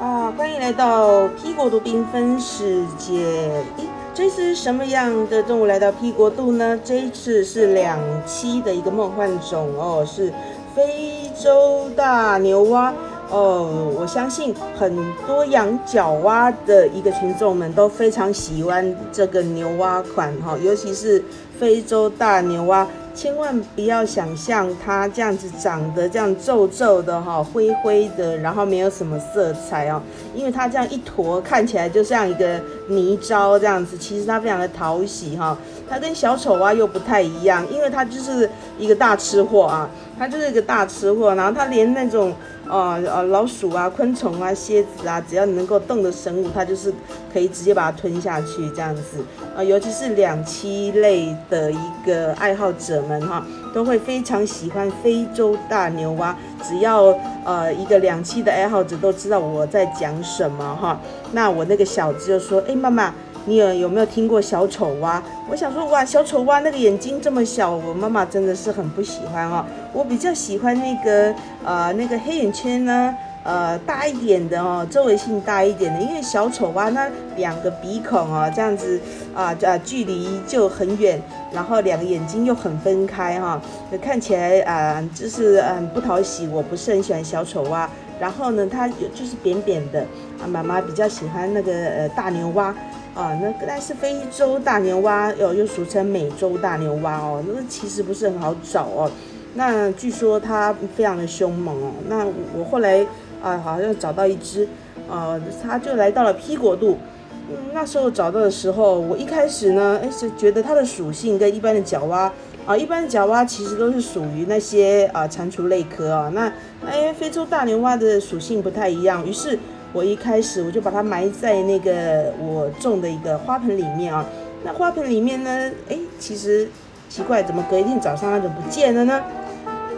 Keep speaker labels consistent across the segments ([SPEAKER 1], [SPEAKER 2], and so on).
[SPEAKER 1] 啊，欢迎来到 P 国度缤纷世界。咦，这次什么样的动物来到 P 国度呢？这一次是两栖的一个梦幻种哦，是非洲大牛蛙哦。我相信很多养角蛙的一个群众们都非常喜欢这个牛蛙款哈，尤其是非洲大牛蛙。千万不要想象它这样子长得这样皱皱的哈，灰灰的，然后没有什么色彩哦，因为它这样一坨看起来就像一个泥沼这样子，其实它非常的讨喜哈。它跟小丑蛙又不太一样，因为它就是一个大吃货啊，它就是一个大吃货，然后它连那种。呃，呃，老鼠啊，昆虫啊，蝎子啊，只要能够动的生物，它就是可以直接把它吞下去这样子啊。尤其是两栖类的一个爱好者们哈，都会非常喜欢非洲大牛蛙。只要呃一个两栖的爱好者都知道我在讲什么哈。那我那个小子就说，哎，妈妈。你有有没有听过小丑蛙？我想说，哇，小丑蛙那个眼睛这么小，我妈妈真的是很不喜欢哦。我比较喜欢那个呃那个黑眼圈呢，呃大一点的哦，周围性大一点的，因为小丑蛙那两个鼻孔哦这样子啊啊距离就很远，然后两个眼睛又很分开哈，看起来啊就是嗯不讨喜，我不是很喜欢小丑蛙。然后呢，它有就是扁扁的啊，妈妈比较喜欢那个呃大牛蛙。啊，那但是非洲大牛蛙，又又俗称美洲大牛蛙哦，那其实不是很好找哦。那据说它非常的凶猛哦。那我后来啊，好像找到一只，呃，它就来到了 P 国度。嗯，那时候找到的时候，我一开始呢，哎，是觉得它的属性跟一般的角蛙啊，一般的角蛙其实都是属于那些啊蟾蜍类科啊。那哎，非洲大牛蛙的属性不太一样，于是。我一开始我就把它埋在那个我种的一个花盆里面啊，那花盆里面呢，哎，其实奇怪，怎么隔一天早上它就不见了呢？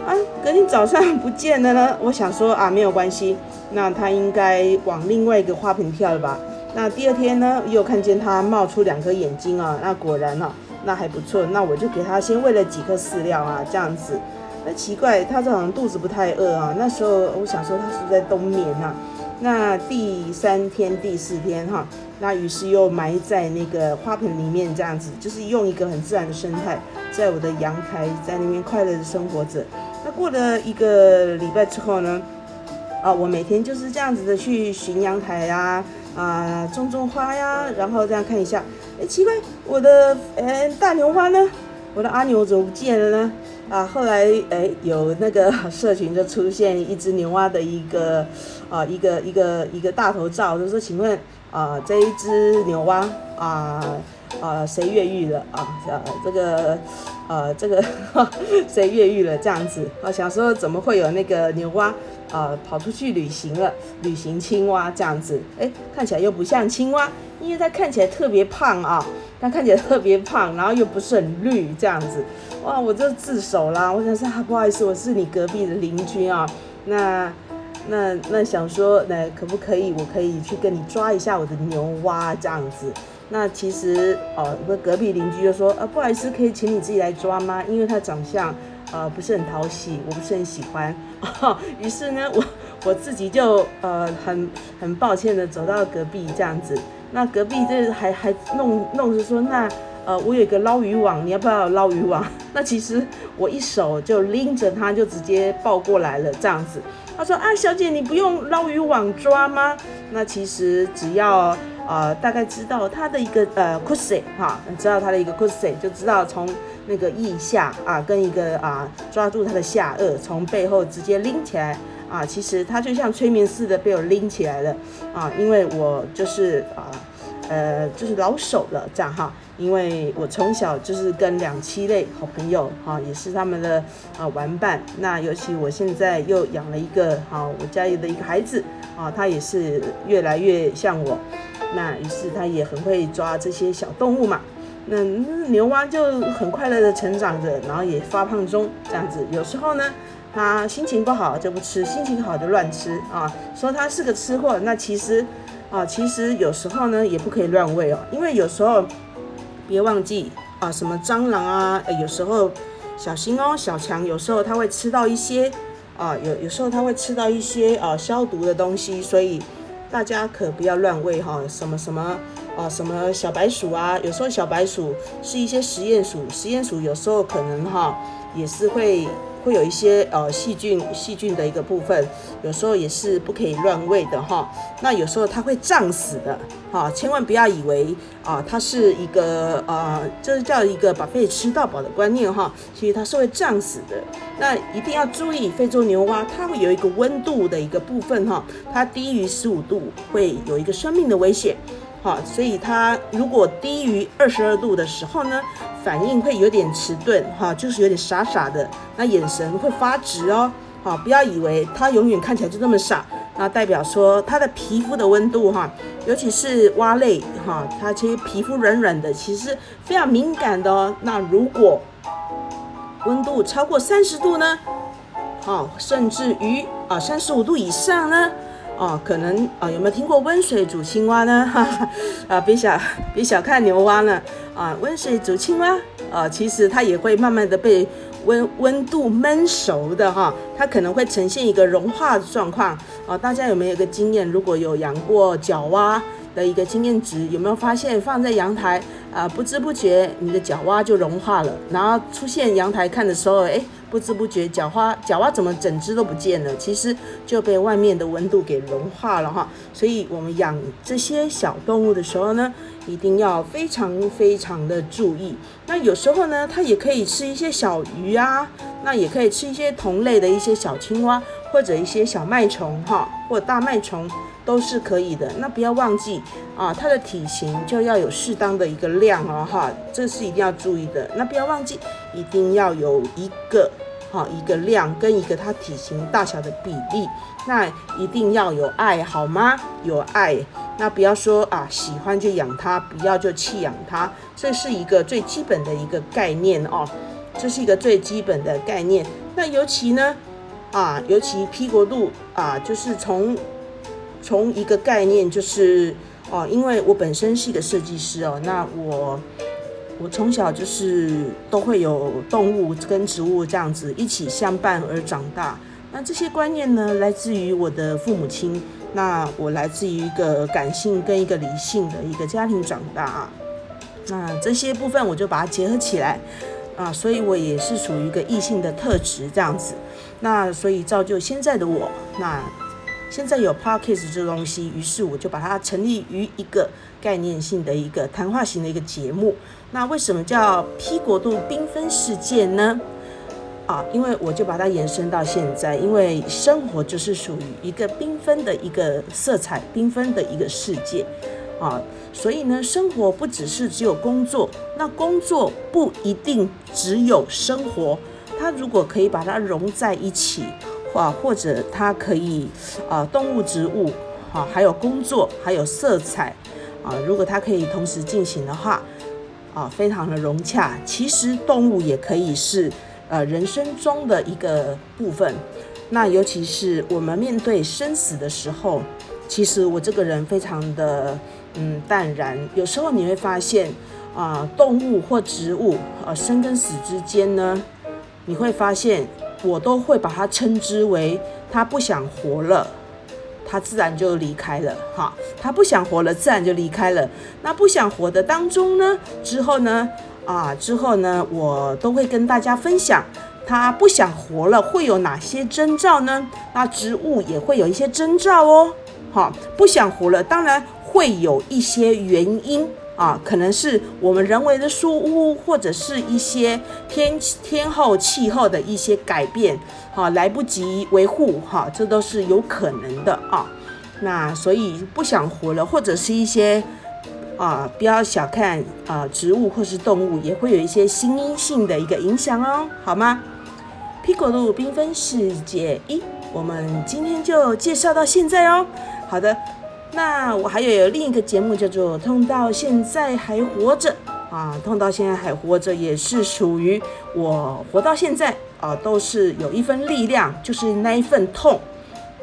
[SPEAKER 1] 啊，隔天早上 不见了呢？我想说啊，没有关系，那它应该往另外一个花盆跳了吧？那第二天呢，又看见它冒出两颗眼睛啊，那果然啊，那还不错，那我就给它先喂了几颗饲料啊，这样子。那奇怪，它这好像肚子不太饿啊。那时候我想说，它是不是在冬眠啊？那第三天、第四天哈，那于是又埋在那个花盆里面，这样子就是用一个很自然的生态，在我的阳台在那边快乐的生活着。那过了一个礼拜之后呢，啊，我每天就是这样子的去巡阳台呀，啊，种种花呀，然后这样看一下，哎，奇怪，我的呃大牛花呢？我的阿牛怎么不见了呢？啊，后来哎，有那个 社群就出现一只牛蛙的一个啊，一个一个一个大头照，就说请问啊，这一只牛蛙啊啊，谁越狱了啊？呃，这个呃，这个 谁越狱了？这样子啊，想说怎么会有那个牛蛙啊跑出去旅行了？旅行青蛙这样子，哎，看起来又不像青蛙，因为它看起来特别胖啊，它看起来特别胖，然后又不是很绿这样子。哇，我就自首啦！我想说，啊不好意思，我是你隔壁的邻居啊。那、那、那想说，那可不可以？我可以去跟你抓一下我的牛蛙这样子。那其实哦，我隔壁邻居就说，啊，不好意思，可以请你自己来抓吗？因为他长相呃不是很讨喜，我不是很喜欢。于是呢，我我自己就呃很很抱歉的走到隔壁这样子。那隔壁这还还弄弄着说那。呃，我有一个捞鱼网，你要不要捞鱼网？那其实我一手就拎着它，就直接抱过来了，这样子。他说啊，小姐，你不用捞鱼网抓吗？那其实只要呃大概知道它的一个呃 c u s 哈，知道它的一个 c u s 就知道从那个腋下啊跟一个啊抓住它的下颚，从背后直接拎起来啊，其实它就像催眠似的被我拎起来了啊，因为我就是啊。呃，就是老手了，这样哈，因为我从小就是跟两栖类好朋友哈，也是他们的啊玩伴。那尤其我现在又养了一个哈，我家里的一个孩子啊，他也是越来越像我。那于是他也很会抓这些小动物嘛。那牛蛙就很快乐的成长着，然后也发胖中，这样子。有时候呢，他心情不好就不吃，心情好就乱吃啊。说他是个吃货，那其实。啊，其实有时候呢也不可以乱喂哦，因为有时候别忘记啊，什么蟑螂啊，有时候小心哦，小强有时候它会吃到一些啊，有有时候它会吃到一些啊消毒的东西，所以大家可不要乱喂哈，什么什么啊，什么小白鼠啊，有时候小白鼠是一些实验鼠，实验鼠有时候可能哈也是会。会有一些呃细菌细菌的一个部分，有时候也是不可以乱喂的哈。那有时候它会胀死的哈，千万不要以为啊它是一个呃这叫一个把肺吃到饱的观念哈，其实它是会胀死的。那一定要注意，非洲牛蛙它会有一个温度的一个部分哈，它低于十五度会有一个生命的危险。好，所以它如果低于二十二度的时候呢，反应会有点迟钝，哈，就是有点傻傻的，那眼神会发直哦，好，不要以为它永远看起来就这么傻，那代表说它的皮肤的温度，哈，尤其是蛙类，哈，它其实皮肤软软的，其实非常敏感的哦。那如果温度超过三十度呢，好，甚至于啊三十五度以上呢？哦，可能啊，有没有听过温水煮青蛙呢？哈哈，啊，别小别小看牛蛙呢，啊，温水煮青蛙，啊，其实它也会慢慢的被温温度焖熟的哈，它可能会呈现一个融化的状况。啊，大家有没有一个经验？如果有养过角蛙的一个经验值，有没有发现放在阳台啊，不知不觉你的角蛙就融化了，然后出现阳台看的时候，哎。不知不觉，角花角蛙怎么整只都不见了？其实就被外面的温度给融化了哈。所以，我们养这些小动物的时候呢，一定要非常非常的注意。那有时候呢，它也可以吃一些小鱼啊，那也可以吃一些同类的一些小青蛙，或者一些小麦虫哈，或大麦虫。都是可以的，那不要忘记啊，它的体型就要有适当的一个量哦，哈，这是一定要注意的。那不要忘记，一定要有一个哈一个量跟一个它体型大小的比例。那一定要有爱，好吗？有爱，那不要说啊，喜欢就养它，不要就弃养它，这是一个最基本的一个概念哦，这是一个最基本的概念。那尤其呢，啊，尤其 P 国度啊，就是从从一个概念就是哦，因为我本身是一个设计师哦，那我我从小就是都会有动物跟植物这样子一起相伴而长大。那这些观念呢，来自于我的父母亲。那我来自于一个感性跟一个理性的一个家庭长大啊。那这些部分我就把它结合起来啊，所以我也是属于一个异性的特质这样子。那所以造就现在的我那。现在有 podcast 这东西，于是我就把它成立于一个概念性的一个谈话型的一个节目。那为什么叫 P 国度缤纷世界呢？啊，因为我就把它延伸到现在，因为生活就是属于一个缤纷的一个色彩缤纷的一个世界啊，所以呢，生活不只是只有工作，那工作不一定只有生活，它如果可以把它融在一起。啊，或者它可以，啊，动物、植物，啊，还有工作，还有色彩，啊，如果它可以同时进行的话，啊，非常的融洽。其实动物也可以是，呃，人生中的一个部分。那尤其是我们面对生死的时候，其实我这个人非常的，嗯，淡然。有时候你会发现，啊，动物或植物，啊，生跟死之间呢，你会发现。我都会把它称之为他不想活了，他自然就离开了哈。他不想活了，自然就离开了。那不想活的当中呢，之后呢，啊，之后呢，我都会跟大家分享，他不想活了会有哪些征兆呢？那植物也会有一些征兆哦。好，不想活了，当然会有一些原因。啊，可能是我们人为的疏忽，或者是一些天天候、气候的一些改变，哈，来不及维护，哈，这都是有可能的啊。那所以不想活了，或者是一些啊，不要小看啊，植物或是动物，也会有一些心因性的一个影响哦，好吗？P 果路缤纷世界一，我们今天就介绍到现在哦。好的。那我还有另一个节目叫做《痛到现在还活着》啊，《痛到现在还活着》也是属于我活到现在啊，都是有一份力量，就是那一份痛。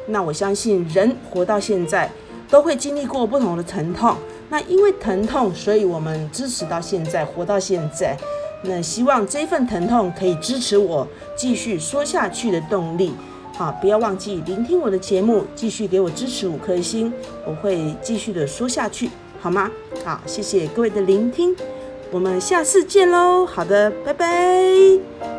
[SPEAKER 1] 那我相信人活到现在都会经历过不同的疼痛，那因为疼痛，所以我们支持到现在，活到现在。那希望这份疼痛可以支持我继续说下去的动力。好，不要忘记聆听我的节目，继续给我支持五颗星，我会继续的说下去，好吗？好，谢谢各位的聆听，我们下次见喽。好的，拜拜。